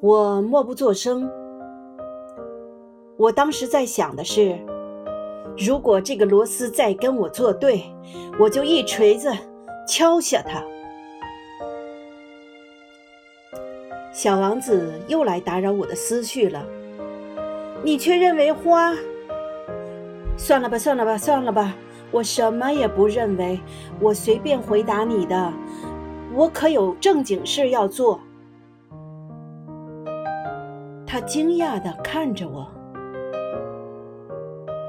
我默不作声。我当时在想的是，如果这个螺丝再跟我作对，我就一锤子敲下它。小王子又来打扰我的思绪了。你却认为花？算了吧，算了吧，算了吧，我什么也不认为。我随便回答你的，我可有正经事要做。他惊讶地看着我。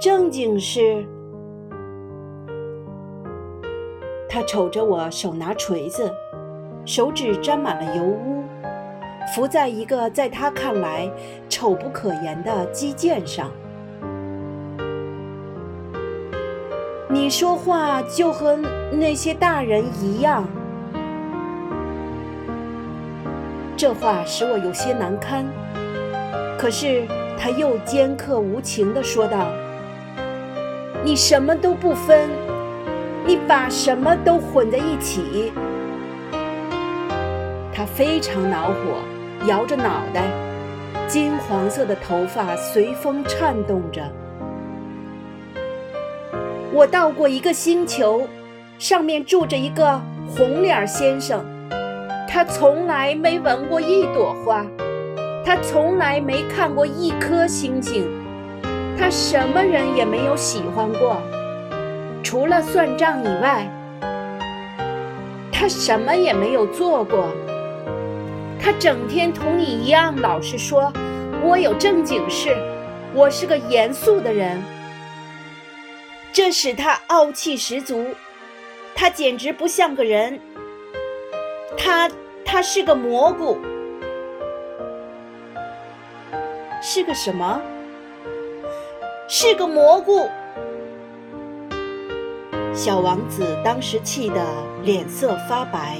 正经事？他瞅着我，手拿锤子，手指沾满了油污，浮在一个在他看来丑不可言的肌腱上。你说话就和那些大人一样。这话使我有些难堪。可是他又尖刻无情地说道。你什么都不分，你把什么都混在一起。他非常恼火，摇着脑袋，金黄色的头发随风颤动着。我到过一个星球，上面住着一个红脸先生，他从来没闻过一朵花，他从来没看过一颗星星。他什么人也没有喜欢过，除了算账以外，他什么也没有做过。他整天同你一样老实说：“我有正经事，我是个严肃的人。”这使他傲气十足，他简直不像个人。他他是个蘑菇，是个什么？是个蘑菇。小王子当时气得脸色发白。